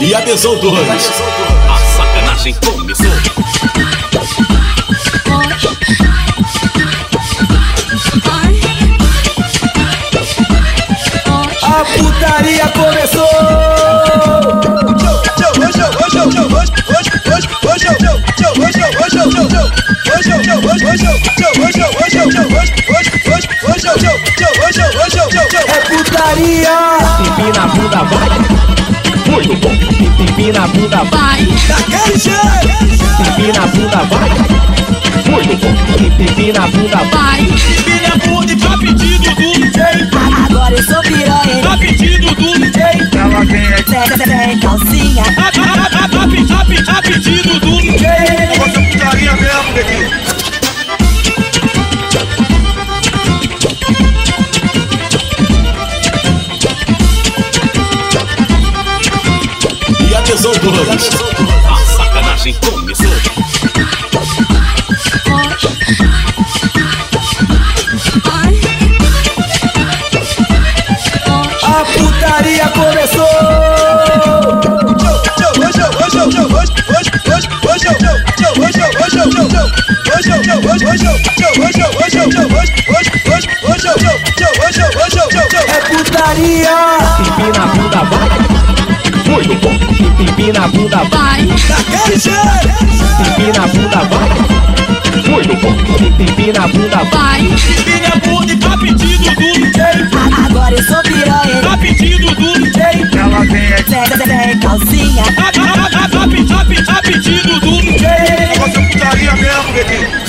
E atenção todos. A sacanagem começou. A putaria começou! É putaria! Pipi na bunda vai. Muito bom. Pipi na bunda vai. Daquele jeito! Pipi na bunda vai. Muito bom. Pipi na bunda vai. Minha bunda tá pedindo do DJ, Agora eu sou piranha, tá pedindo do DJ, sem, sem calcinha. Todos. A sacanagem começou. A putaria começou! É putaria! Pipi na bunda vai. Muito bom pipi na bunda, vai. Daquele jeito, empina na bunda, vai. Muito bom. Empina na bunda, vai. pipi a bunda e tá pedido do DJ. Agora eu sou piranha. Tá pedido do DJ. Ela vem aqui. vem calcinha. Tá, tá, tá, tá, tá, tá pedido do DJ. Você putaria mesmo, bebê.